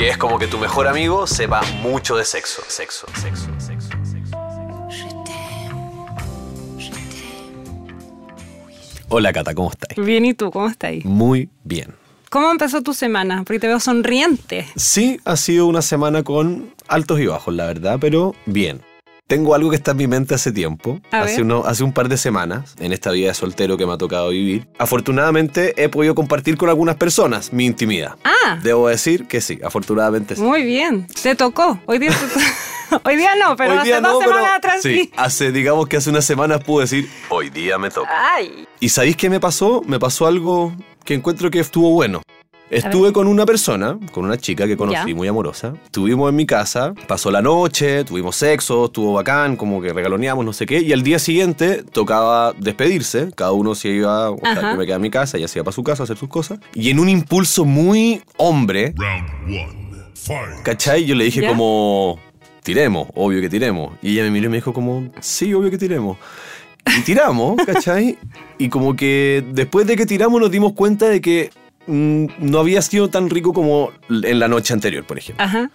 Que es como que tu mejor amigo sepa mucho de sexo. Sexo, sexo, sexo, sexo. Hola Cata, ¿cómo estás? Bien, ¿y tú? ¿Cómo estás? Muy bien. ¿Cómo empezó tu semana? Porque te veo sonriente. Sí, ha sido una semana con altos y bajos, la verdad, pero bien. Tengo algo que está en mi mente hace tiempo, A hace, uno- hace un par de semanas, en esta vida de soltero que me ha tocado vivir. Afortunadamente he podido compartir con algunas personas mi intimidad. Ah, Debo decir que sí, afortunadamente sí. muy bien. Te tocó. Hoy día te to- Hoy día no, pero Hoy hace dos no, pero semanas atrás sí. sí, hace, digamos que hace unas semanas pude decir, hoy día me toca. Ay. ¿Y sabéis qué me pasó? Me pasó algo que encuentro que estuvo bueno. Estuve con una persona, con una chica que conocí Ya. muy amorosa. Estuvimos en mi casa, pasó la noche, tuvimos sexo, estuvo bacán, como que regaloneamos, no sé qué. Y al día siguiente tocaba despedirse. Cada uno se iba, o sea, yo me quedé en mi casa, ella se iba para su casa a hacer sus cosas. Y en un impulso muy hombre, Round one. Fight. ¿cachai? Yo le dije ¿Ya? como, tiremos, obvio que tiremos. Y ella me miró y me dijo como, sí, obvio que tiremos. Y tiramos, ¿cachai? Y como que después de que tiramos nos dimos cuenta de que no había sido tan rico como en la noche anterior, por ejemplo. Ajá.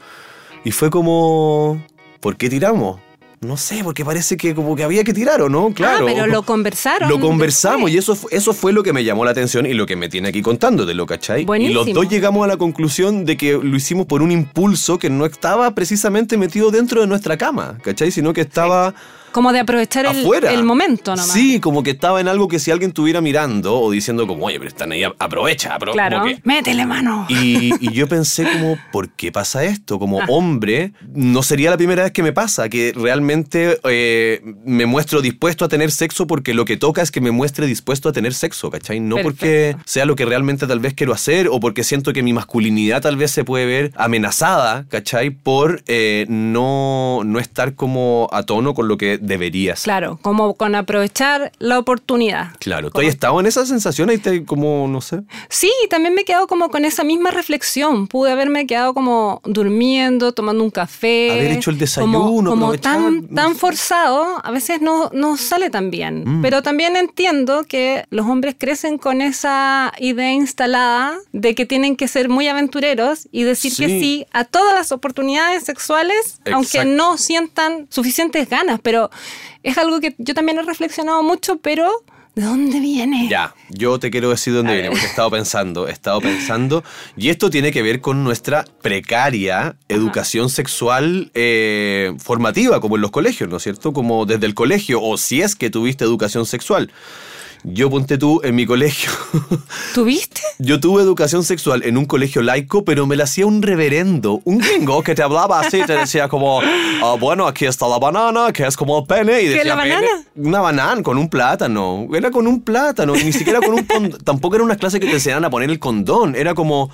Y fue como, ¿por qué tiramos? No sé, porque parece que como que había que tirar, ¿o no? Claro. Ah, pero lo conversaron. Lo conversamos y eso, eso fue lo que me llamó la atención y lo que me tiene aquí contándotelo, ¿cachai? Y Buenísimo. los dos llegamos a la conclusión de que lo hicimos por un impulso que no estaba precisamente metido dentro de nuestra cama, ¿cachai? Sino que estaba Como de aprovechar el, momento nomás. Sí, como que estaba en algo que si alguien estuviera mirando o diciendo como, oye, pero están ahí, aprovecha, apro Claro. que- Métele mano. y, y yo pensé como, ¿por qué pasa esto? Como Ah. hombre, no sería la primera vez que me pasa, que realmente eh, me muestro dispuesto a tener sexo porque lo que toca es que me muestre dispuesto a tener sexo, ¿cachai? No porque sea lo que realmente tal vez quiero hacer o porque siento que mi masculinidad tal vez se puede ver amenazada, ¿cachai? Por eh, no, no estar como a tono con lo que debería ser. Claro, como con aprovechar la oportunidad. Claro, ¿tú Como- has estado en esa sensación? Ahí te como, no sé. Sí, también me he quedado como con esa misma reflexión. Pude haberme quedado como durmiendo, tomando un café. Haber hecho el como- desayuno, Como, aprovechar, tan, no tan sé. forzado, a veces no, no sale tan bien. Mm. Pero también entiendo que los hombres crecen con esa idea instalada de que tienen que ser muy aventureros y decir que Sí. sí a todas las oportunidades sexuales, aunque Exacto. no sientan suficientes ganas. Pero es algo que yo también he reflexionado mucho, pero ¿de dónde viene? Ya, yo te quiero decir dónde A viene, ver. porque he estado pensando, he estado pensando, y esto tiene que ver con nuestra precaria educación sexual eh, formativa, como en los colegios, ¿no es cierto? Como desde el colegio, o si es que tuviste educación sexual. Yo ponte tú en mi colegio. ¿Tuviste? Yo tuve educación sexual en un colegio laico, pero me la hacía un reverendo, un gringo que te hablaba así, te decía como, "Ah, bueno, aquí está la banana, que es como el pene. Y ¿Qué, decía, la banana? Una banana con un plátano. Era con un plátano, ni siquiera con un condón. Tampoco era una clase que te enseñaran a poner el condón. Era como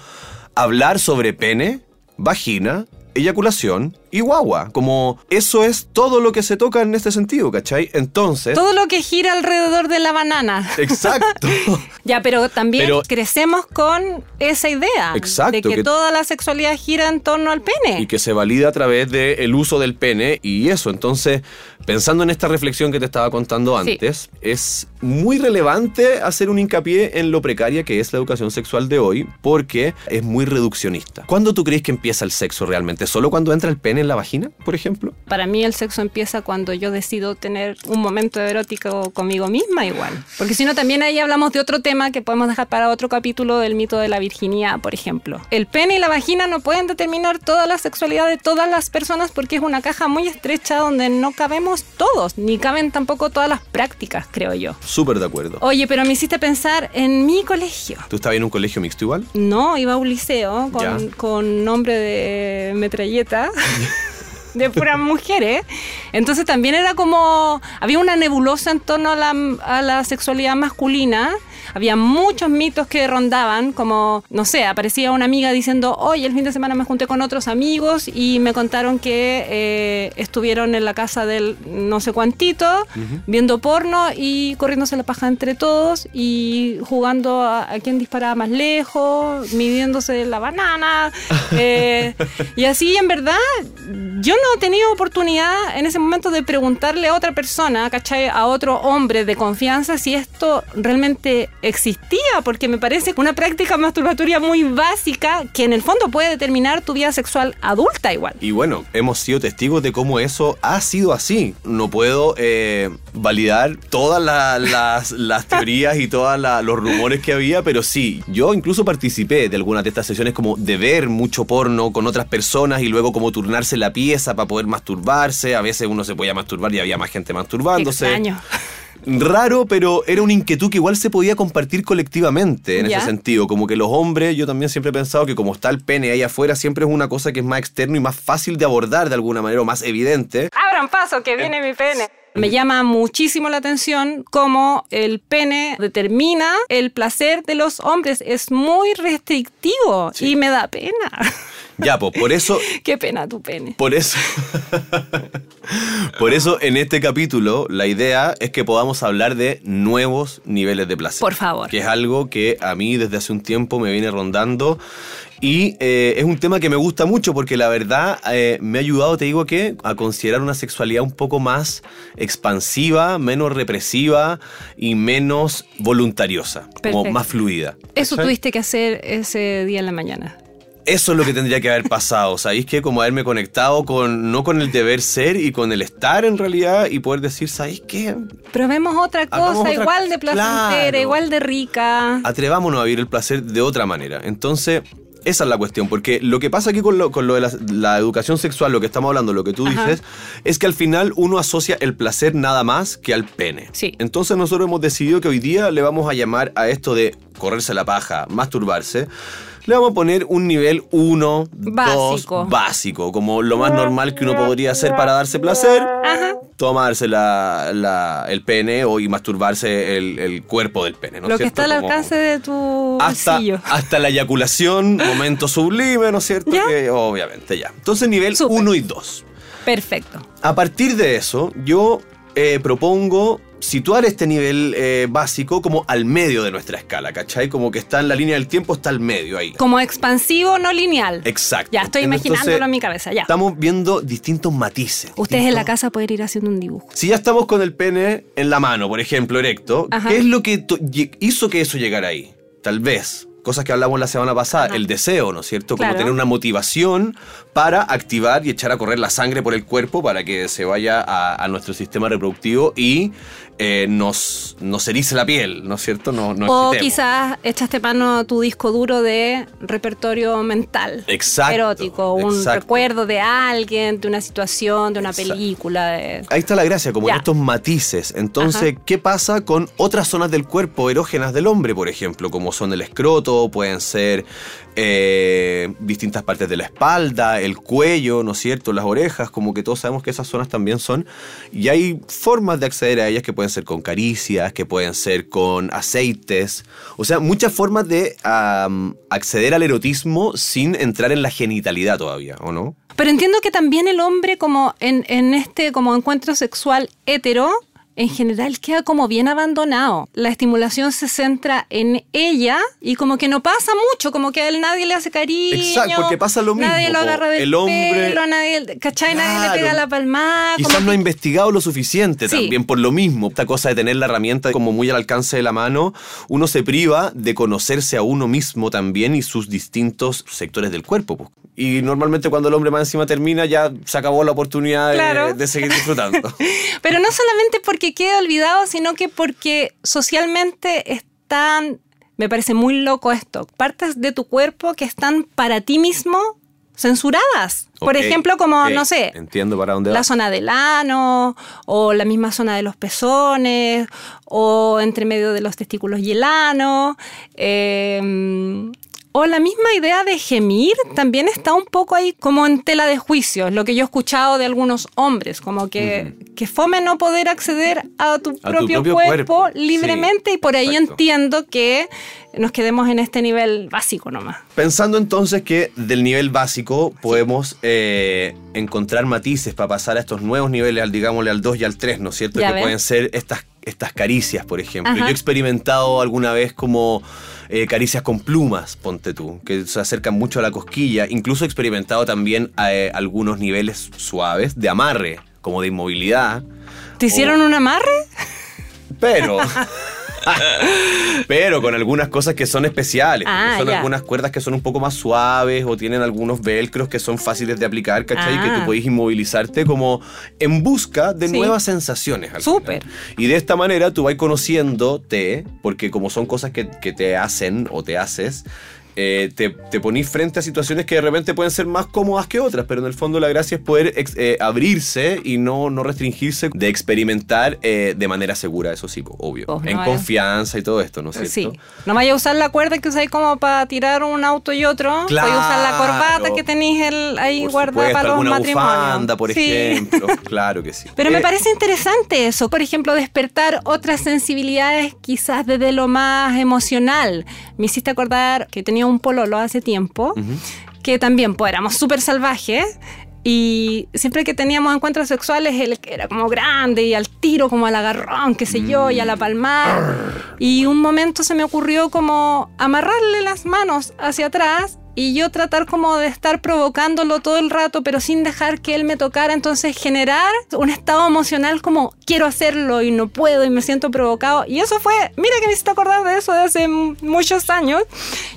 hablar sobre pene, vagina, eyaculación y guagua. Como eso es todo lo que se toca en este sentido, ¿cachai? Entonces... Todo lo que gira alrededor de la banana. Exacto. Ya, pero también Pero- crecemos con esa idea Exacto, de que, que- toda la sexualidad gira en torno al pene. y que se valida a través del uso del pene y eso. Entonces, pensando en esta reflexión que te estaba contando Sí. antes, es muy relevante hacer un hincapié en lo precaria que es la educación sexual de hoy porque es muy reduccionista. ¿Cuándo tú crees que empieza el sexo realmente? ¿Solo cuando entra el pene en la vagina, por ejemplo? Para mí el sexo empieza cuando yo decido tener un momento erótico conmigo misma igual. Porque si no, también ahí hablamos de otro tema que podemos dejar para otro capítulo del mito de la virginidad, por ejemplo. El pene y la vagina no pueden determinar toda la sexualidad de todas las personas porque es una caja muy estrecha donde no cabemos todos, ni caben tampoco todas las prácticas, creo yo. Súper de acuerdo. Oye, pero me hiciste pensar en mi colegio. ¿Tú estabas en un colegio mixto igual? No, iba a un liceo con, con nombre de metralleta. de puras mujeres. Entonces también era como, había una nebulosa en torno a la, a la sexualidad masculina. Había muchos mitos que rondaban, como, no sé, aparecía una amiga diciendo, hoy el fin de semana me junté con otros amigos y me contaron que eh, estuvieron en la casa del no sé cuantito, viendo porno y corriéndose la paja entre todos y jugando a, a quién disparaba más lejos, midiéndose la banana. eh, y así, en verdad, yo no he tenido oportunidad en ese momento de preguntarle a otra persona, ¿cachai? A otro hombre de confianza si esto realmente existía, porque me parece una práctica masturbatoria muy básica que en el fondo puede determinar tu vida sexual adulta igual. Y bueno, hemos sido testigos de cómo eso ha sido así. No puedo eh, validar todas la- las, las teorías y todos los rumores que había, pero sí, yo incluso participé de algunas de estas sesiones como de ver mucho porno con otras personas y luego como turnarse la pieza para poder masturbarse. A veces uno se podía masturbar y había más gente masturbándose. extraño. Raro, pero era una inquietud que igual se podía compartir colectivamente en Ya. ese sentido. Como que los hombres, yo también siempre he pensado que como está el pene ahí afuera, siempre es una cosa que es más externo y más fácil de abordar de alguna manera o más evidente. Abran paso, que viene mi pene. Me llama muchísimo la atención cómo el pene determina el placer de los hombres. Es muy restrictivo Sí. y me da pena. Ya, pues por eso Qué pena tu pene. Por eso, por eso en este capítulo la idea es que podamos hablar de nuevos niveles de placer. Por favor. Que es algo que a mí desde hace un tiempo me viene rondando y eh, es un tema que me gusta mucho porque la verdad eh, me ha ayudado, te digo que, a considerar una sexualidad un poco más expansiva, menos represiva y menos voluntariosa, como más fluida. Eso tuviste que hacer ese día en la mañana. Eso es lo que tendría que haber pasado, ¿sabéis que Como haberme conectado con, no con el deber ser y con el estar en realidad y poder decir, ¿sabéis qué? Probemos otra cosa, otra- igual de placentera, Claro. igual de rica. Atrevámonos a vivir el placer de otra manera. Entonces, esa es la cuestión, porque lo que pasa aquí con lo, con lo de la, la educación sexual, lo que estamos hablando, lo que tú Ajá. dices, es que al final uno asocia el placer nada más que al pene. Sí. Entonces nosotros hemos decidido que hoy día le vamos a llamar a esto de correrse la paja, masturbarse. Le vamos a poner un nivel 1, 2, Básico. básico, como lo más normal que uno podría hacer para darse placer. Ajá. Tomarse la, la- el pene o y masturbarse el, el cuerpo del pene. ¿no Lo que cierto? está al Como- alcance de tu hasta, bolsillo. hasta la eyaculación, momento sublime, ¿no es cierto? Ya. Que obviamente ya. Entonces nivel Súper. 1 y 2. Perfecto. A partir de eso, yo eh, propongo situar este nivel eh, básico como al medio de nuestra escala, ¿cachai? Como que está en la línea del tiempo, está al medio ahí. Como expansivo, no lineal. Exacto. Ya, estoy Entonces, imaginándolo en mi cabeza, ya. Estamos viendo distintos matices. Ustedes en la casa pueden ir haciendo un dibujo. Si ya estamos con el pene en la mano, por ejemplo, erecto, Ajá. ¿qué es lo que hizo que eso llegara ahí? Tal vez. Cosas que hablamos la semana pasada, Ajá. el deseo, ¿no es cierto? Como tener una motivación para activar y echar a correr la sangre por el cuerpo para que se vaya a, a nuestro sistema reproductivo y eh, nos, nos erice la piel, ¿no es cierto? No, o excitemos. quizás echaste mano a tu disco duro de repertorio mental. Exacto, Erótico, un exacto. recuerdo de alguien, de una situación, de una Exacto. película. de- Ahí está la gracia, como en estos matices. Entonces, ¿qué pasa con otras zonas del cuerpo erógenas del hombre, por ejemplo? Como son el escroto, pueden ser eh, distintas partes de la espalda, el cuello, ¿no es cierto? Las orejas, como que todos sabemos que esas zonas también son. Y hay formas de acceder a ellas que pueden ser con caricias, que pueden ser con aceites. O sea, muchas formas de acceder al erotismo sin entrar en la genitalidad todavía, ¿o no? Pero entiendo que también el hombre, como en, en este como encuentro sexual hetero, en general queda como bien abandonado. La estimulación se centra en ella y como que no pasa mucho, como que a él nadie le hace cariño. Exacto, porque pasa lo mismo, Nadie lo agarra del El hombre- pelo, nadie, ¿cachai? Nadie le pega la palmada. Quizás como no ha investigado lo suficiente Sí. también por lo mismo. Esta cosa de tener la herramienta como muy al alcance de la mano, uno se priva de conocerse a uno mismo también y sus distintos sectores del cuerpo. po. Y normalmente cuando el hombre más encima termina ya se acabó la oportunidad de- de, seguir disfrutando. Pero no solamente porque queda olvidado, sino que porque socialmente están, me parece muy loco esto, partes de tu cuerpo que están para ti mismo censuradas. Por ejemplo, como, no sé, Entiendo para dónde la va. zona del ano, o la misma zona de los pezones, o entre medio de los testículos y el ano. eh, O la misma idea de gemir también está un poco ahí como en tela de juicio, es lo que yo he escuchado de algunos hombres, como que, que fome no poder acceder a tu, A tu propio, cuerpo, cuerpo, libremente sí, y por ahí exacto. entiendo que nos quedemos en este nivel básico nomás. Pensando entonces que del nivel básico podemos eh, encontrar matices para pasar a estos nuevos niveles, al digámosle al 2 y al 3, ¿no es cierto? Ya que pueden ser estas, estas caricias, por ejemplo. Ajá. Yo he experimentado alguna vez como eh, caricias con plumas, ponte tú, que se acercan mucho a la cosquilla. Incluso he experimentado también eh, algunos niveles suaves de amarre, como de inmovilidad. ¿Te hicieron un amarre? Pero. pero con algunas cosas que son especiales. Ah, son ya. algunas cuerdas que son un poco más suaves o tienen algunos velcros que son fáciles de aplicar, ¿cachai? Ah. Que tú podés inmovilizarte como en busca de Sí. nuevas sensaciones. Súper. Y de esta manera tú vas conociéndote, porque como son cosas que, que te hacen o te haces. Eh, te, te ponís frente a situaciones que de repente pueden ser más cómodas que otras, pero en el fondo la gracia es poder ex- eh, abrirse y no, no restringirse de experimentar eh, de manera segura, eso sí, obvio. No en vaya. confianza y todo esto, ¿no es cierto? Sí. No vaya a usar la cuerda que usáis como para tirar un auto y otro. Claro. Voy a usar la corbata que tenéis el- ahí Por guardada supuesto, para los alguna matrimonios. bufanda, por Sí. ejemplo. Claro que sí. Pero me parece interesante eso, por ejemplo, despertar otras sensibilidades quizás desde lo más emocional. Me hiciste acordar que tenía un pololo hace tiempo, que también pues éramos súper salvajes. Y siempre que teníamos encuentros sexuales, él era como grande y al tiro, como al agarrón, qué sé yo, y a la palmar. Y un momento se me ocurrió como amarrarle las manos hacia atrás y yo tratar como de estar provocándolo todo el rato, pero sin dejar que él me tocara. Entonces generar un estado emocional como quiero hacerlo y no puedo y me siento provocado. Y eso fue, mira que me hiciste acordar de eso de hace muchos años.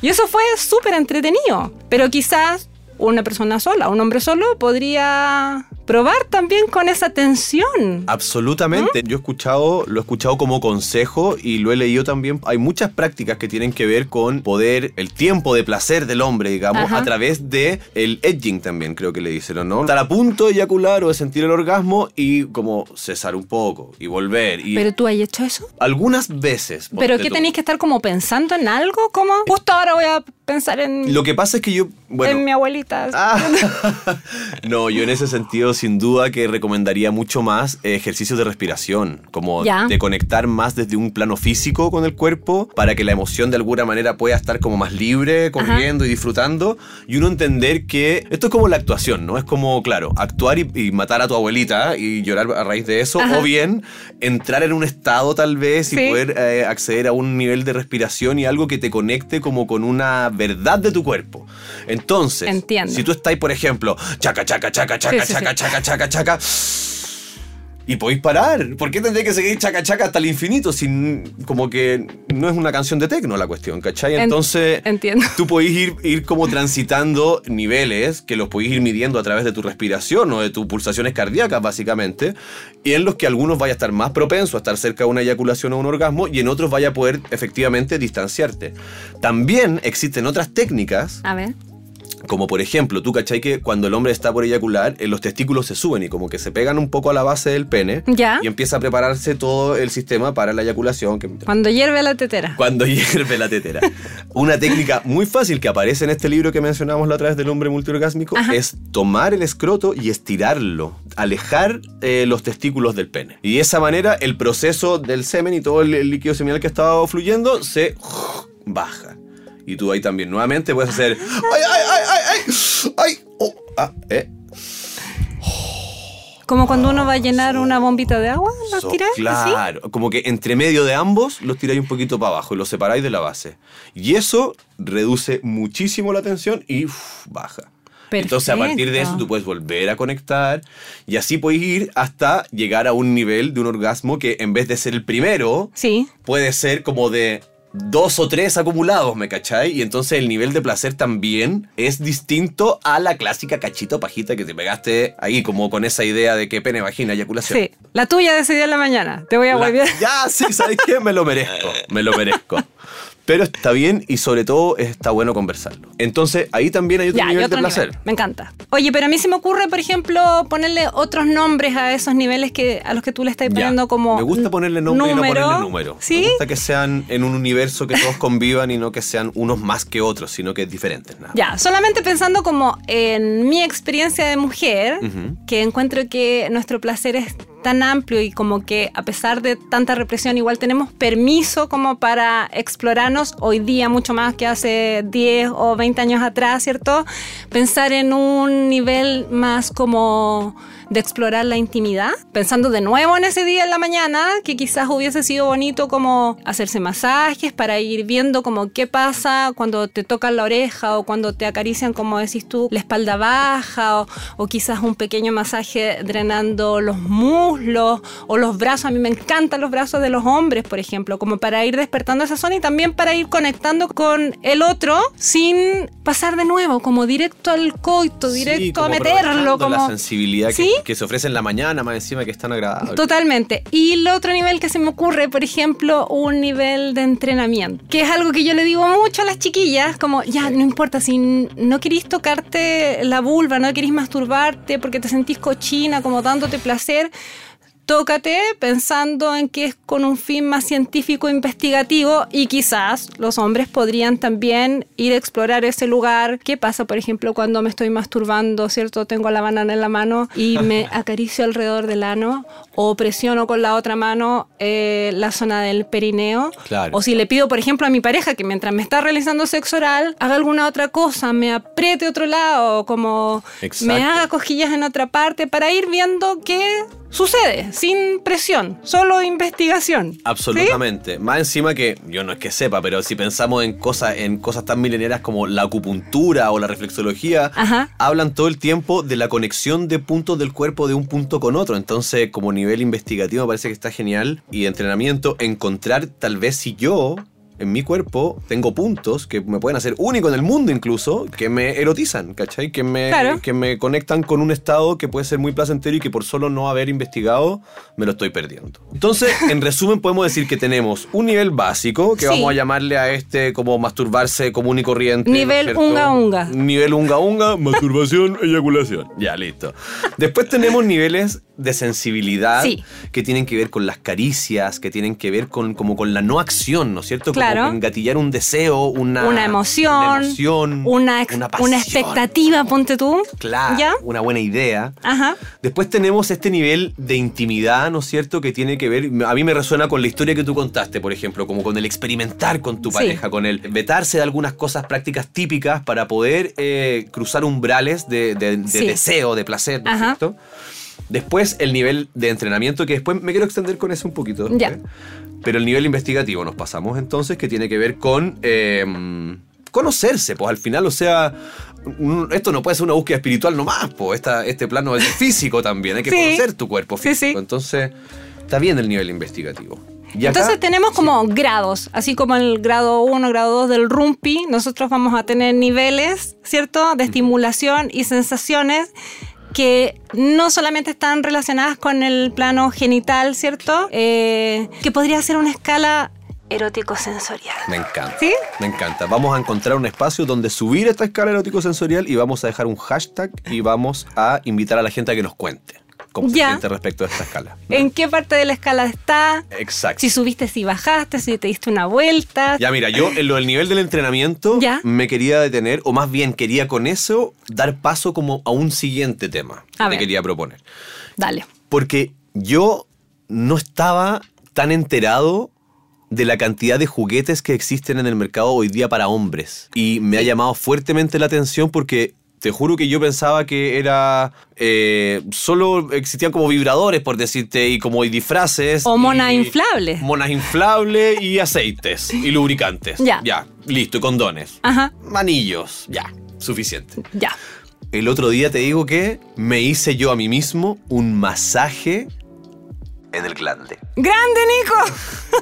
Y eso fue súper entretenido. Pero quizás una persona sola, un hombre solo, podría probar también con esa tensión. Absolutamente. Yo he escuchado, lo he escuchado como consejo y lo he leído también. Hay muchas prácticas que tienen que ver con poder, el tiempo de placer del hombre, digamos, Ajá. a través de el edging también, creo que le dicen, ¿no? Estar a punto de eyacular o de sentir el orgasmo y como cesar un poco y volver. Y ¿Pero tú has hecho eso? algunas veces. ¿Pero qué tenéis que estar como pensando en algo? como Justo ahora voy a pensar en, Lo que pasa es que yo, bueno, en mi abuelita. Ah, no, yo en ese sentido sin duda que recomendaría mucho más eh, ejercicios de respiración, como Ya. de conectar más desde un plano físico con el cuerpo para que la emoción de alguna manera pueda estar como más libre, corriendo y disfrutando y uno entender que esto es como la actuación, ¿no? Es como, claro, actuar y, y matar a tu abuelita y llorar a raíz de eso Ajá. o bien entrar en un estado tal vez y Sí. poder eh, acceder a un nivel de respiración y algo que te conecte como con una verdad de tu cuerpo. Entonces, Entiendo. si tú estás, por ejemplo, chaca, chaca, chaca, chaca, sí, chaca, sí. chaca, chaca, chaca, y podéis parar. ¿Por qué tendría que seguir chaca, chaca hasta el infinito? Sin, como que no es una canción de tecno la cuestión, ¿cachai? En- Entonces, entiendo. tú podéis ir, ir como transitando niveles que los podéis ir midiendo a través de tu respiración o de tus pulsaciones cardíacas, básicamente, y en los que algunos vaya a estar más propenso a estar cerca de una eyaculación o un orgasmo y en otros vaya a poder efectivamente distanciarte. También existen otras técnicas A ver. Como por ejemplo, tú cachai que cuando el hombre está por eyacular, eh, los testículos se suben y como que se pegan un poco a la base del pene. Ya. Y empieza a prepararse todo el sistema para la eyaculación. Que, Cuando hierve la tetera. cuando hierve la tetera. Una técnica muy fácil que aparece en este libro que mencionamos la otra vez del hombre multiorgásmico Ajá. es tomar el escroto y estirarlo, alejar eh, los testículos del pene. Y de esa manera el proceso del semen y todo el, el líquido seminal que estaba fluyendo se baja. Y tú ahí también nuevamente puedes hacer ay ay ay oh, ah, eh. Como cuando uno va a llenar una bombita de agua, ¿los So- tiras así? Claro, como que entre medio de ambos los tiráis un poquito para abajo y los separáis de la base. Y eso reduce muchísimo la tensión y baja. Entonces a partir de eso Perfecto. tú puedes volver a conectar y así puedes ir hasta llegar a un nivel de un orgasmo que en vez de ser el primero, Sí. puede ser como de dos o tres acumulados, ¿me cachai? Y entonces el nivel de placer también es distinto a la clásica cachito pajita que te pegaste ahí, como con esa idea de que pene, vagina, eyaculación. Sí. La tuya decidió en la mañana. Te voy a volver. ya, sí, ¿sabes qué? Me lo merezco, me lo merezco. Pero está bien y sobre todo está bueno conversarlo. Entonces ahí también hay otro Ya, nivel otro de placer. nivel. Me encanta. Oye, pero a mí se me ocurre, por ejemplo, ponerle otros nombres a esos niveles que a los que tú le estás Ya. poniendo como Me gusta ponerle nombre y no número. ponerle número. ¿Sí? Me gusta que sean en un universo que todos convivan y no que sean unos más que otros, sino que diferentes. Nada. Ya, solamente pensando como en mi experiencia de mujer, que encuentro que nuestro placer es tan amplio y como que a pesar de tanta represión igual tenemos permiso como para explorarnos hoy día mucho más que hace 10 o 20 años atrás, ¿cierto? Pensar en un nivel más como de explorar la intimidad, pensando de nuevo en ese día en la mañana, que quizás hubiese sido bonito como hacerse masajes para ir viendo como qué pasa cuando te tocan la oreja o cuando te acarician, como decís tú, la espalda baja o, o quizás un pequeño masaje drenando los muslos o los brazos. A mí me encantan los brazos de los hombres, por ejemplo, como para ir despertando esa zona y también para ir conectando con el otro sin pasar de nuevo, como directo al coito, Sí, directo a meterlo. Como... la sensibilidad que, ¿Sí? Que se ofrece en la mañana, más encima que es tan agradable. Totalmente. Y el otro nivel que se me ocurre, por ejemplo, un nivel de entrenamiento, que es algo que yo le digo mucho a las chiquillas, como ya, no importa, si no querís tocarte la vulva, no querís masturbarte porque te sentís cochina, como dándote placer. Tócate pensando en que es con un fin más científico investigativo y quizás los hombres podrían también ir a explorar ese lugar. ¿Qué pasa, por ejemplo, cuando me estoy masturbando, ¿cierto? Tengo la banana en la mano y me acaricio alrededor del ano o presiono con la otra mano eh, la zona del perineo. Claro. O si le pido, por ejemplo, a mi pareja que mientras me está realizando sexo oral haga alguna otra cosa, me apriete otro lado, como Exacto. me haga cosquillas en otra parte para ir viendo qué sucede, sin presión, solo investigación. Absolutamente. Más encima que, yo no es que sepa, pero si pensamos en cosas, en cosas tan mileneras como la acupuntura o la reflexología, Ajá. hablan todo el tiempo de la conexión de puntos del cuerpo de un punto con otro. Entonces, como nivel investigativo, me parece que está genial. Y de entrenamiento, encontrar tal vez si yo. En mi cuerpo tengo puntos que me pueden hacer único en el mundo incluso, que me erotizan, ¿cachai? Que me, Claro. que me conectan con un estado que puede ser muy placentero y que por solo no haber investigado me lo estoy perdiendo. Entonces, en resumen, podemos decir que tenemos un nivel básico, que Sí. vamos a llamarle a este como masturbarse común y corriente. ¿no Nivel cierto? unga unga. Nivel unga unga, masturbación, eyaculación. Ya, listo. Después tenemos niveles de sensibilidad Sí. que tienen que ver con las caricias, que tienen que ver con, como con la no acción, ¿no es cierto? Claro. Como con gatillar un deseo, una, Una emoción, una, emoción, una, una expectativa, ponte tú. Claro, ¿Ya? una buena idea. Ajá. Después tenemos este nivel de intimidad, ¿no es cierto? Que tiene que ver, a mí me resuena con la historia que tú contaste, por ejemplo, como con el experimentar con tu Sí. pareja, con el vetarse de algunas cosas prácticas típicas para poder eh, cruzar umbrales de, de- de Sí. deseo, de placer, ¿no es cierto? Después el nivel de entrenamiento, que después me quiero extender con eso un poquito. Ya. Pero el nivel investigativo nos pasamos entonces, que tiene que ver con eh, conocerse, pues al final, o sea, esto no puede ser una búsqueda espiritual nomás, pues esta, este plano es físico también, hay que Sí. conocer tu cuerpo Sí, físico. sí. Entonces, está bien el nivel investigativo. Y acá- Entonces tenemos como grados, así como el grado 1, grado 2 del rumpi, nosotros vamos a tener niveles, ¿cierto? De estimulación y sensaciones que no solamente están relacionadas con el plano genital, ¿cierto? Eh, que podría ser una escala erótico-sensorial. Me encanta. ¿Sí? Me encanta. Vamos a encontrar un espacio donde subir esta escala erótico-sensorial y vamos a dejar un hashtag y vamos a invitar a la gente a que nos cuente cómo se siente respecto a esta escala. ¿En qué parte de la escala está? Exacto. Si subiste, si bajaste, si te diste una vuelta. Ya, mira, yo en lo del nivel del entrenamiento Ya. me quería detener, o más bien quería con eso dar paso como a un siguiente tema que te quería proponer. Dale. Porque yo no estaba tan enterado de la cantidad de juguetes que existen en el mercado hoy día para hombres. Y me ha llamado fuertemente la atención porque te juro que yo pensaba que era... eh, solo existían como vibradores, por decirte, y como disfraces. O monas inflables. Monas inflables y aceites y lubricantes. Ya. Ya, listo, y condones. Ajá, Manillos, ya, suficiente. ya. El otro día te digo que me hice yo a mí mismo un masaje en el glande. ¡Grande, Nico!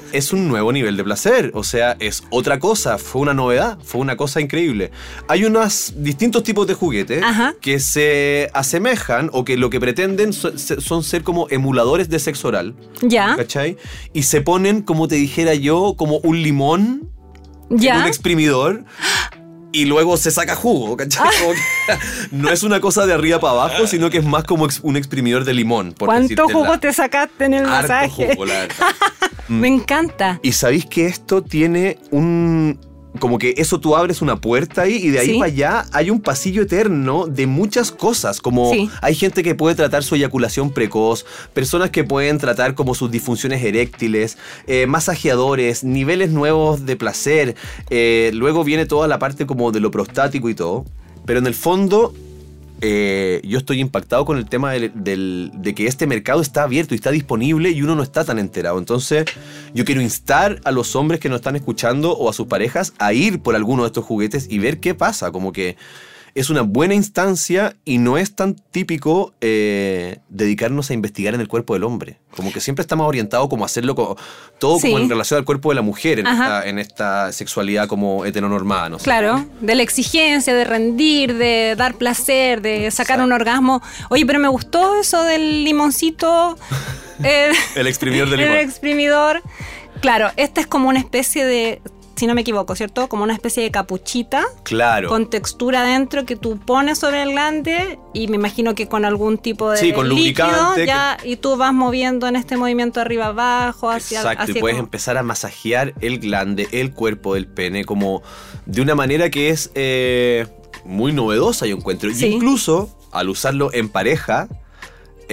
Es un nuevo nivel de placer, o sea, es otra cosa, fue una novedad, fue una cosa increíble. Hay unos distintos tipos de juguetes Ajá. que se asemejan o que lo que pretenden son ser como emuladores de sexo oral, Ya. ¿cachai? Y se ponen, como te dijera yo, como un limón Ya. en un exprimidor y luego se saca jugo, ¿cachai? Ah. No es una cosa de arriba para abajo, sino que es más como un exprimidor de limón. Por ¿Cuánto jugo la- te sacaste en el Harto masaje? jugo, la verdad. Me encanta. Y sabéis que esto tiene un. Como que eso tú abres una puerta ahí y de ahí Sí. para allá hay un pasillo eterno de muchas cosas. Como Sí. hay gente que puede tratar su eyaculación precoz, personas que pueden tratar como sus disfunciones eréctiles, eh, masajeadores, niveles nuevos de placer. eh, luego viene toda la parte como de lo prostático y todo. Pero en el fondo, eh, yo estoy impactado con el tema del- de que este mercado está abierto y está disponible y uno no está tan enterado. Entonces, yo quiero instar a los hombres que nos están escuchando o a sus parejas a ir por alguno de estos juguetes y ver qué pasa. Como que es una buena instancia y no es tan típico eh, dedicarnos a investigar en el cuerpo del hombre. Como que siempre estamos orientados como a hacerlo todo como en relación al cuerpo de la mujer en, esta, en esta sexualidad como heteronormada. ¿no? Claro, de la exigencia, de rendir, de dar placer, de sacar Exacto. un orgasmo. Oye, pero me gustó eso del limoncito. eh, El exprimidor de el limón. exprimidor. Claro, esta es como una especie de, si no me equivoco, ¿cierto? Como una especie de capuchita Claro. con textura dentro que tú pones sobre el glande y me imagino que con algún tipo de Sí, con líquido lubricante ya y tú vas moviendo en este movimiento arriba abajo hacia Exacto, hacia y puedes como- empezar a masajear el glande, el cuerpo del pene, como de una manera que es eh, muy novedosa, yo encuentro. Y Sí. incluso al usarlo en pareja,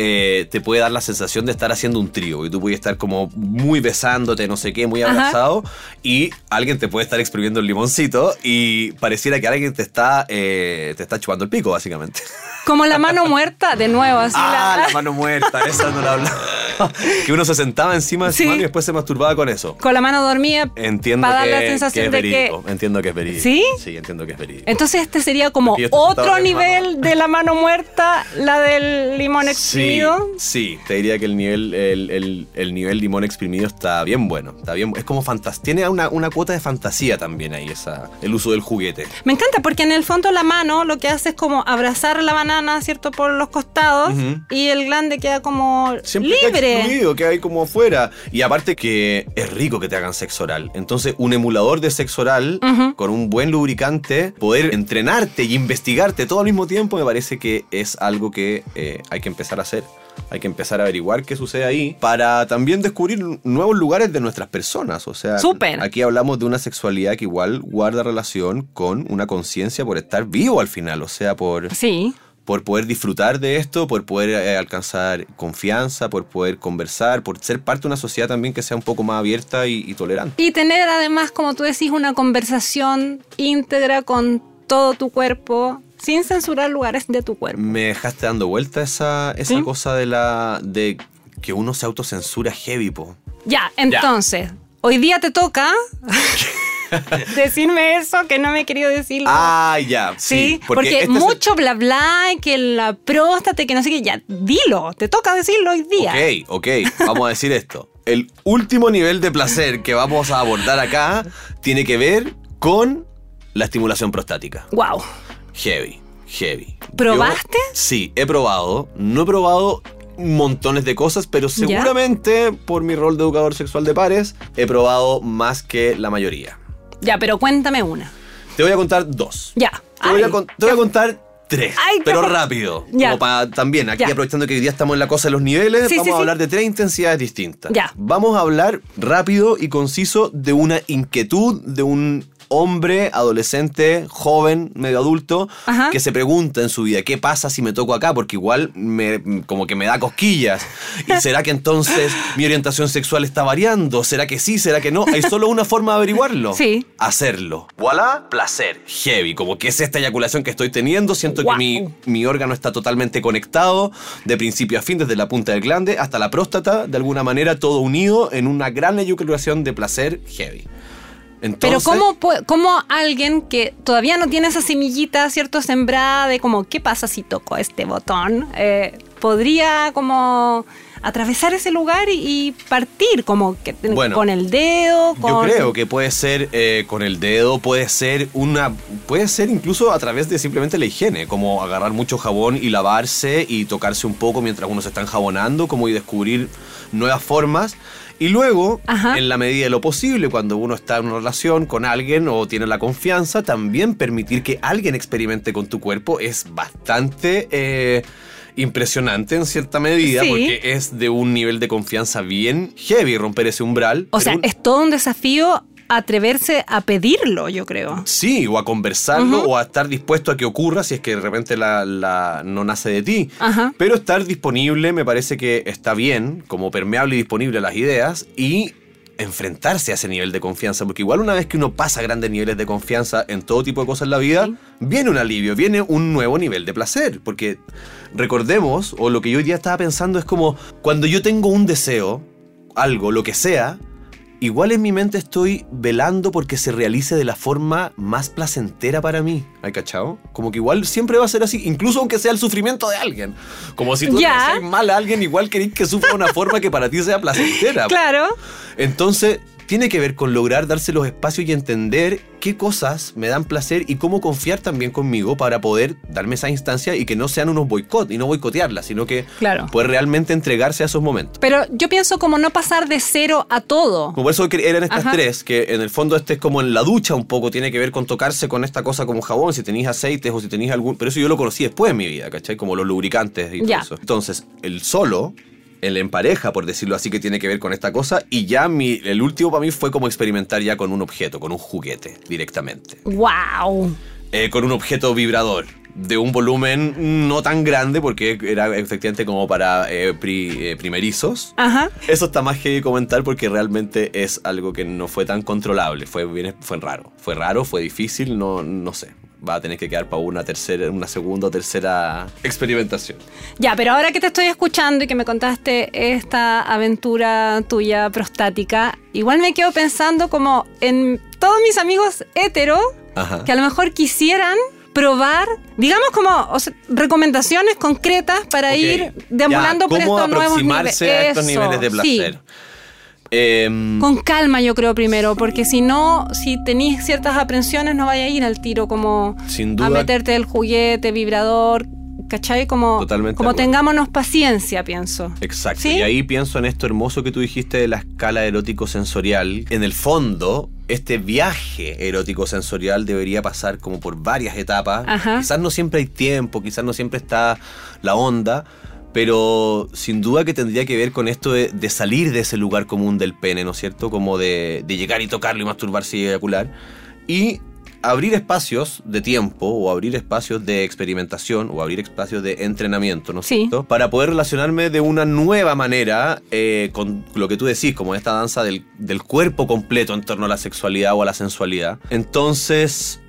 eh, te puede dar la sensación de estar haciendo un trío. Y tú puedes estar como muy besándote, no sé qué, muy Ajá. abrazado. Y alguien te puede estar exprimiendo el limoncito y pareciera que alguien te está, eh, te está chupando el pico, básicamente. como la mano muerta, de nuevo, así ah, la- la mano muerta, esa no la hablaba. que uno se sentaba encima de su Sí. mano y después se masturbaba con eso. con la mano dormida Entiendo para dar que, la que sensación es de que verídico. Entiendo que es verídico. ¿Sí? Sí, entiendo que es verídico. entonces este sería como otro nivel de la mano muerta, la del limón Sí, exprimido. sí, te diría que el nivel, el, el- el nivel limón exprimido está bien bueno. Está bien, es como fantasía. Tiene una, una cuota de fantasía también ahí, esa, el uso del juguete. Me encanta porque en el fondo la mano lo que hace es como abrazar la banana, ¿cierto? Por los costados y el glande queda como Siempre queda libre. que hay como afuera. Y aparte que es rico que te hagan sexo oral. Entonces, un emulador de sexo oral con un buen lubricante, poder entrenarte y investigarte todo al mismo tiempo, me parece que es algo que eh, hay que empezar a hacer. Hay que empezar a averiguar qué sucede ahí para también descubrir nuevos lugares de nuestras personas. O sea, aquí hablamos de una sexualidad que igual guarda relación con una conciencia por estar vivo al final. O sea, por Sí. Por poder disfrutar de esto, por poder eh, alcanzar confianza, por poder conversar, por ser parte de una sociedad también que sea un poco más abierta y, y tolerante. Y tener además, como tú decís, una conversación íntegra con todo tu cuerpo, sin censurar lugares de tu cuerpo. Me dejaste dando vuelta esa, esa ¿Sí? cosa de la de que uno se autocensura heavy, po. Ya, entonces, hoy día te toca decirme eso que no me he querido decirlo. Ah, ya, Sí, sí. porque, este es el- mucho bla bla y que la próstata que no sé qué, ya, dilo, te toca decirlo hoy día. Ok, ok, vamos a decir esto. El último nivel de placer que vamos a abordar acá tiene que ver con la estimulación prostática. Wow. Heavy, heavy. ¿Probaste? Yo- sí, he probado. No he probado montones de cosas, pero ¿Ya? seguramente por mi rol de educador sexual de pares, he probado más que la mayoría. Ya, pero cuéntame una. Te voy a contar dos. Ya. Te voy, a, Ay, con- te voy a contar tres, Ay, pero rápido. Ya. Como para también, aquí Ya. aprovechando que hoy día estamos en la cosa de los niveles, Sí, vamos sí, a sí. hablar de tres intensidades distintas. Ya. Vamos a hablar rápido y conciso de una inquietud de un hombre, adolescente, joven, medio adulto, Ajá. que se pregunta en su vida, ¿qué pasa si me toco acá? Porque igual me, como que me da cosquillas. ¿Y será que entonces mi orientación sexual está variando? ¿Será que sí? ¿Será que no? Hay solo una forma de averiguarlo. Sí. Hacerlo. Voilà, placer. Heavy. Como que es esta eyaculación que estoy teniendo. Siento que mi, mi órgano está totalmente conectado de principio a fin, desde la punta del glande hasta la próstata, de alguna manera todo unido en una gran eyaculación de placer heavy. Pero Entonces, ¿cómo, pu- cómo alguien que todavía no tiene esa semillita, ¿cierto? Sembrada de como, ¿qué pasa si toco este botón? Eh, podría como atravesar ese lugar y, partir como que, Bueno, con el dedo, Yo con... creo que puede ser eh, con el dedo, puede ser una, puede ser incluso a través de simplemente la higiene, como agarrar mucho jabón y lavarse y tocarse un poco mientras uno se está enjabonando, como y descubrir nuevas formas. Y luego, Ajá. en la medida de lo posible, cuando uno está en una relación con alguien o tiene la confianza, también permitir que alguien experimente con tu cuerpo es bastante eh, impresionante en cierta medida, Sí. porque es de un nivel de confianza bien heavy romper ese umbral. O sea, un- es todo un desafío atreverse a pedirlo, yo creo. Sí, o a conversarlo o a estar dispuesto a que ocurra si es que de repente la, la- no nace de ti. Ajá. Pero estar disponible me parece que está bien, como permeable y disponible a las ideas y enfrentarse a ese nivel de confianza, porque igual una vez que uno pasa grandes niveles de confianza en todo tipo de cosas en la vida, viene un alivio, viene un nuevo nivel de placer, porque recordemos, o lo que yo hoy día estaba pensando es como cuando yo tengo un deseo, algo, lo que sea, igual en mi mente estoy velando porque se realice de la forma más placentera para mí. ¿Hay cachao? Como que igual siempre va a ser así, incluso aunque sea el sufrimiento de alguien. Como si tú le mal a alguien, igual querés que sufra de una forma que para ti sea placentera. Claro. Entonces, tiene que ver con lograr darse los espacios y entender qué cosas me dan placer y cómo confiar también conmigo para poder darme esa instancia y que no sean unos boicot y no boicotearlas, sino que Claro. poder realmente entregarse a esos momentos. Pero yo pienso como no pasar de cero a todo. Como por eso que eran estas Ajá. tres, que en el fondo este es como en la ducha un poco, tiene que ver con tocarse con esta cosa como jabón, si tenéis aceites o si tenéis algún... Pero eso yo lo conocí después en mi vida, ¿cachai? Como los lubricantes y Ya. todo eso. Entonces, el solo, el en pareja, por decirlo así, que tiene que ver con esta cosa, y ya mi, el último para mí fue como experimentar ya con un objeto, con un juguete, directamente. ¡Wow! Eh, con un objeto vibrador. De un volumen no tan grande, porque era efectivamente como para eh, pri- eh, primerizos. Ajá. Eso está más que comentar porque realmente es algo que no fue tan controlable. Fue, bien, fue raro. Fue raro, fue difícil, no, no sé. Va a tener que quedar para una tercera, una segunda o tercera experimentación. Ya, pero ahora que te estoy escuchando y que me contaste esta aventura tuya prostática, igual me quedo pensando como en todos mis amigos hetero Ajá. que a lo mejor quisieran probar, digamos como o sea, recomendaciones concretas para ir deambulando Ya, por ¿cómo estos nuevos niveles. a estos Eso, niveles de sí. Em, Con calma, yo creo primero, porque si no, si tenéis ciertas aprensiones, no vaya a ir al tiro como Sin a duda. meterte el juguete, vibrador, ¿cachai? Como, Totalmente como acuerdo. tengámonos paciencia, pienso. Exacto. ¿Sí? Y ahí pienso en esto hermoso que tú dijiste de la escala erótico-sensorial. En el fondo, este viaje erótico-sensorial debería pasar como por varias etapas. Ajá. Quizás no siempre hay tiempo, quizás no siempre está la onda. Pero sin duda que tendría que ver con esto de, de salir de ese lugar común del pene, ¿no es cierto? Como de, de llegar y tocarlo y masturbarse y eyacular. Y abrir espacios de tiempo o abrir espacios de experimentación o abrir espacios de entrenamiento, ¿no es Sí. cierto? Para poder relacionarme de una nueva manera eh, con lo que tú decís, como esta danza del, del cuerpo completo en torno a la sexualidad o a la sensualidad. Entonces,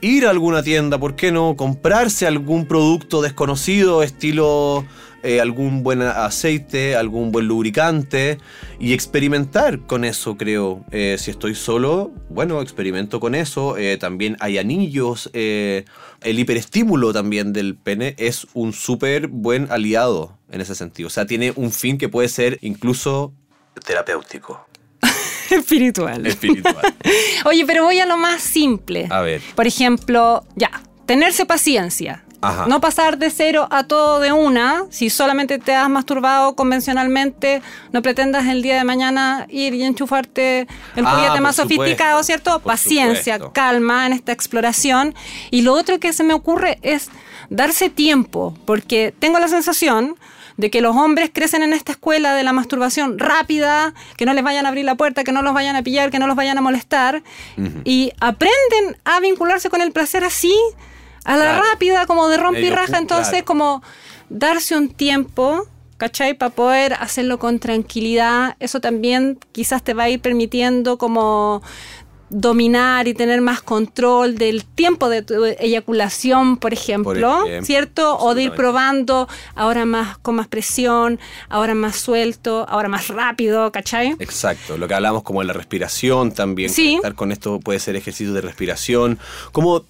ir a alguna tienda, ¿por qué no? Comprarse algún producto desconocido, estilo eh, algún buen aceite, algún buen lubricante y experimentar con eso, creo. Eh, si estoy solo, bueno, experimento con eso. Eh, también hay anillos. eh, el hiperestímulo también del pene es un súper buen aliado en ese sentido. O sea, tiene un fin que puede ser incluso terapéutico, Espiritual. espiritual. Oye, pero voy a lo más simple. A ver. Por ejemplo, ya, tenerse paciencia. Ajá. No pasar de cero a todo de una. Si solamente te has masturbado convencionalmente, no pretendas el día de mañana ir y enchufarte el Ah, juguete más supuesto, sofisticado, ¿cierto? Paciencia, supuesto. calma en esta exploración. Y lo otro que se me ocurre es darse tiempo, porque tengo la sensación de que los hombres crecen en esta escuela de la masturbación rápida, que no les vayan a abrir la puerta, que no los vayan a pillar, que no los vayan a molestar, y aprenden a vincularse con el placer así, a la Claro. rápida, como de rompe y Medio raja, pu- entonces claro. como darse un tiempo, ¿cachai? Para poder hacerlo con tranquilidad, eso también quizás te va a ir permitiendo como dominar y tener más control del tiempo de tu eyaculación, por ejemplo, ejemplo, ¿cierto? O de ir probando ahora más con más presión, ahora más suelto, ahora más rápido, ¿cachai? Exacto, lo que hablamos como de la respiración también, Sí. conectar con esto puede ser ejercicios de respiración, como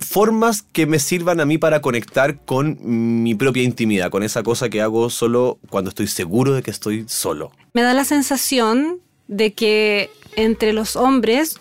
formas que me sirvan a mí para conectar con mi propia intimidad, con esa cosa que hago solo cuando estoy seguro de que estoy solo. Me da la sensación de que entre los hombres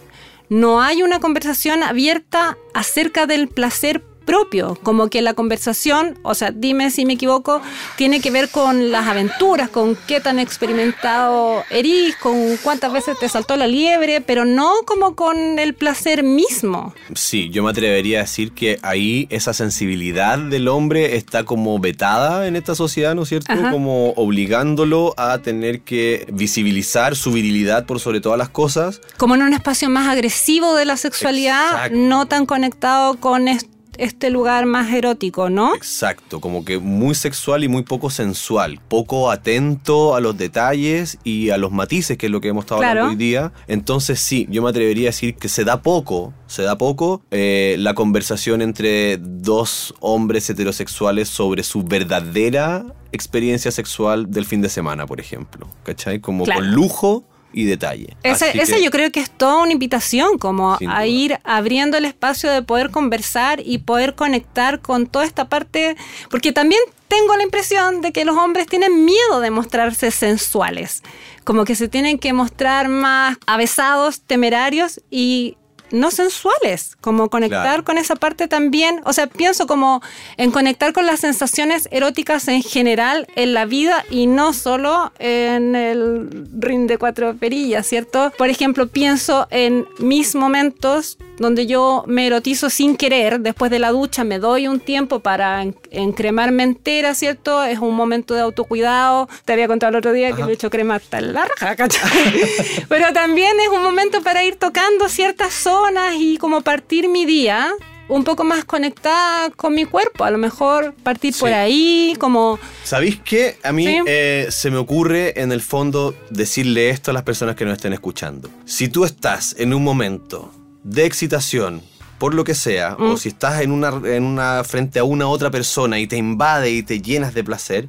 no hay una conversación abierta acerca del placer propio, como que la conversación, o sea, dime si me equivoco, tiene que ver con las aventuras, con qué tan experimentado eres, con cuántas veces te saltó la liebre, pero no como con el placer mismo. Sí, yo me atrevería a decir que ahí esa sensibilidad del hombre está como vetada en esta sociedad, ¿no es cierto? Ajá. Como obligándolo a tener que visibilizar su virilidad por sobre todas las cosas. Como en un espacio más agresivo de la sexualidad, Exacto. no tan conectado con est- este lugar más erótico, ¿no? Exacto, como que muy sexual y muy poco sensual, poco atento a los detalles y a los matices, que es lo que hemos estado Claro. hablando hoy día. Entonces sí, yo me atrevería a decir que se da poco, se da poco eh, la conversación entre dos hombres heterosexuales sobre su verdadera experiencia sexual del fin de semana, por ejemplo. ¿Cachai? Como Claro. con lujo y detalle. Ese, que- yo creo que es toda una invitación, como a ir abriendo el espacio de poder conversar y poder conectar con toda esta parte, porque también tengo la impresión de que los hombres tienen miedo de mostrarse sensuales, como que se tienen que mostrar más avesados, temerarios y no sensuales, como conectar Claro. con esa parte también, o sea, pienso como en conectar con las sensaciones eróticas en general en la vida y no solo en el ring de cuatro perillas, ¿cierto? Por ejemplo, pienso en mis momentos donde yo me erotizo sin querer, después de la ducha me doy un tiempo para en- encremarme entera, ¿cierto? Es un momento de autocuidado. Te había contado el otro día que me he hecho crema hasta la raja, ¿cachai? Pero también es un momento para ir tocando ciertas zonas y como partir mi día un poco más conectada con mi cuerpo. A lo mejor partir por ahí, como... ¿Sabéis qué? A mí Sí. eh, se me ocurre en el fondo decirle esto a las personas que nos estén escuchando. Si tú estás en un momento de excitación, por lo que sea, Mm. o si estás en una, en una frente a una otra persona y te invade y te llenas de placer,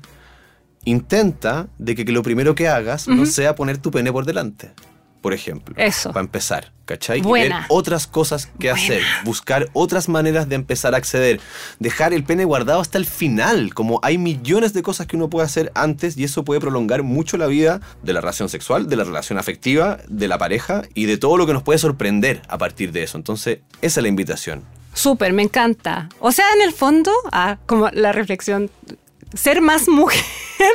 intenta de que, que lo primero que hagas no sea poner tu pene por delante. Por ejemplo. Eso. Para empezar, ¿cachai? Y Buena. ver otras cosas que Buena. hacer. Buscar otras maneras de empezar a acceder. Dejar el pene guardado hasta el final. Como hay millones de cosas que uno puede hacer antes y eso puede prolongar mucho la vida de la relación sexual, de la relación afectiva, de la pareja y de todo lo que nos puede sorprender a partir de eso. Entonces, esa es la invitación. Súper, me encanta. O sea, en el fondo, ah, como la reflexión, ser más mujer.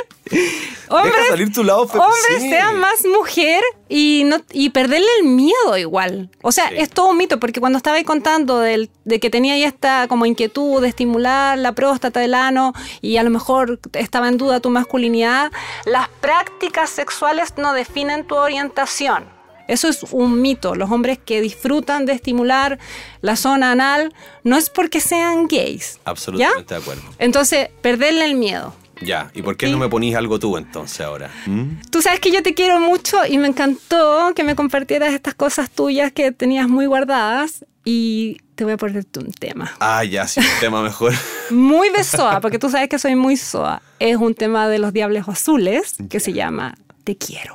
hombres, Deja salir tu lado fe- hombres sí. sean más mujer y no y perderle el miedo igual. O sea, Sí. es todo un mito, porque cuando estaba ahí contando del, de que tenía ya esta como inquietud de estimular la próstata del ano y a lo mejor estaba en duda tu masculinidad, las prácticas sexuales no definen tu orientación. Eso es un mito. Los hombres que disfrutan de estimular la zona anal no es porque sean gays. Absolutamente ¿Ya? de acuerdo. Entonces, perderle el miedo. Ya, ¿y por qué Sí. no me ponís algo tú entonces ahora? ¿Mm? Tú sabes que yo te quiero mucho y me encantó que me compartieras estas cosas tuyas que tenías muy guardadas y te voy a ponerte un tema. Ah, ya, sí, un tema mejor. Muy de SOA, porque tú sabes que soy muy SOA. Es un tema de los Diablos Azules que se llama Te quiero.